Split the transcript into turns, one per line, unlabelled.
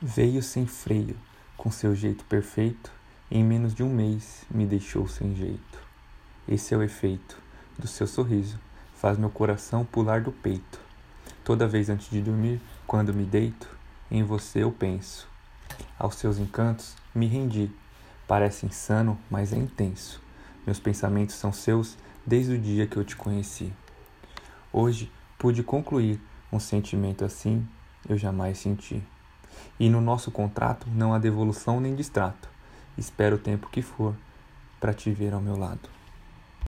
Veio sem freio, com seu jeito perfeito, em menos de um mês me deixou sem jeito. Esse é o efeito do seu sorriso, faz meu coração pular do peito. Toda vez antes de dormir, quando me deito, em você eu penso. Aos seus encantos me rendi. Parece insano, mas é intenso. Meus pensamentos são seus desde o dia que eu te conheci. Hoje pude concluir um sentimento assim eu jamais senti. E no nosso contrato não há devolução nem distrato. Espero o tempo que for para te ver ao meu lado.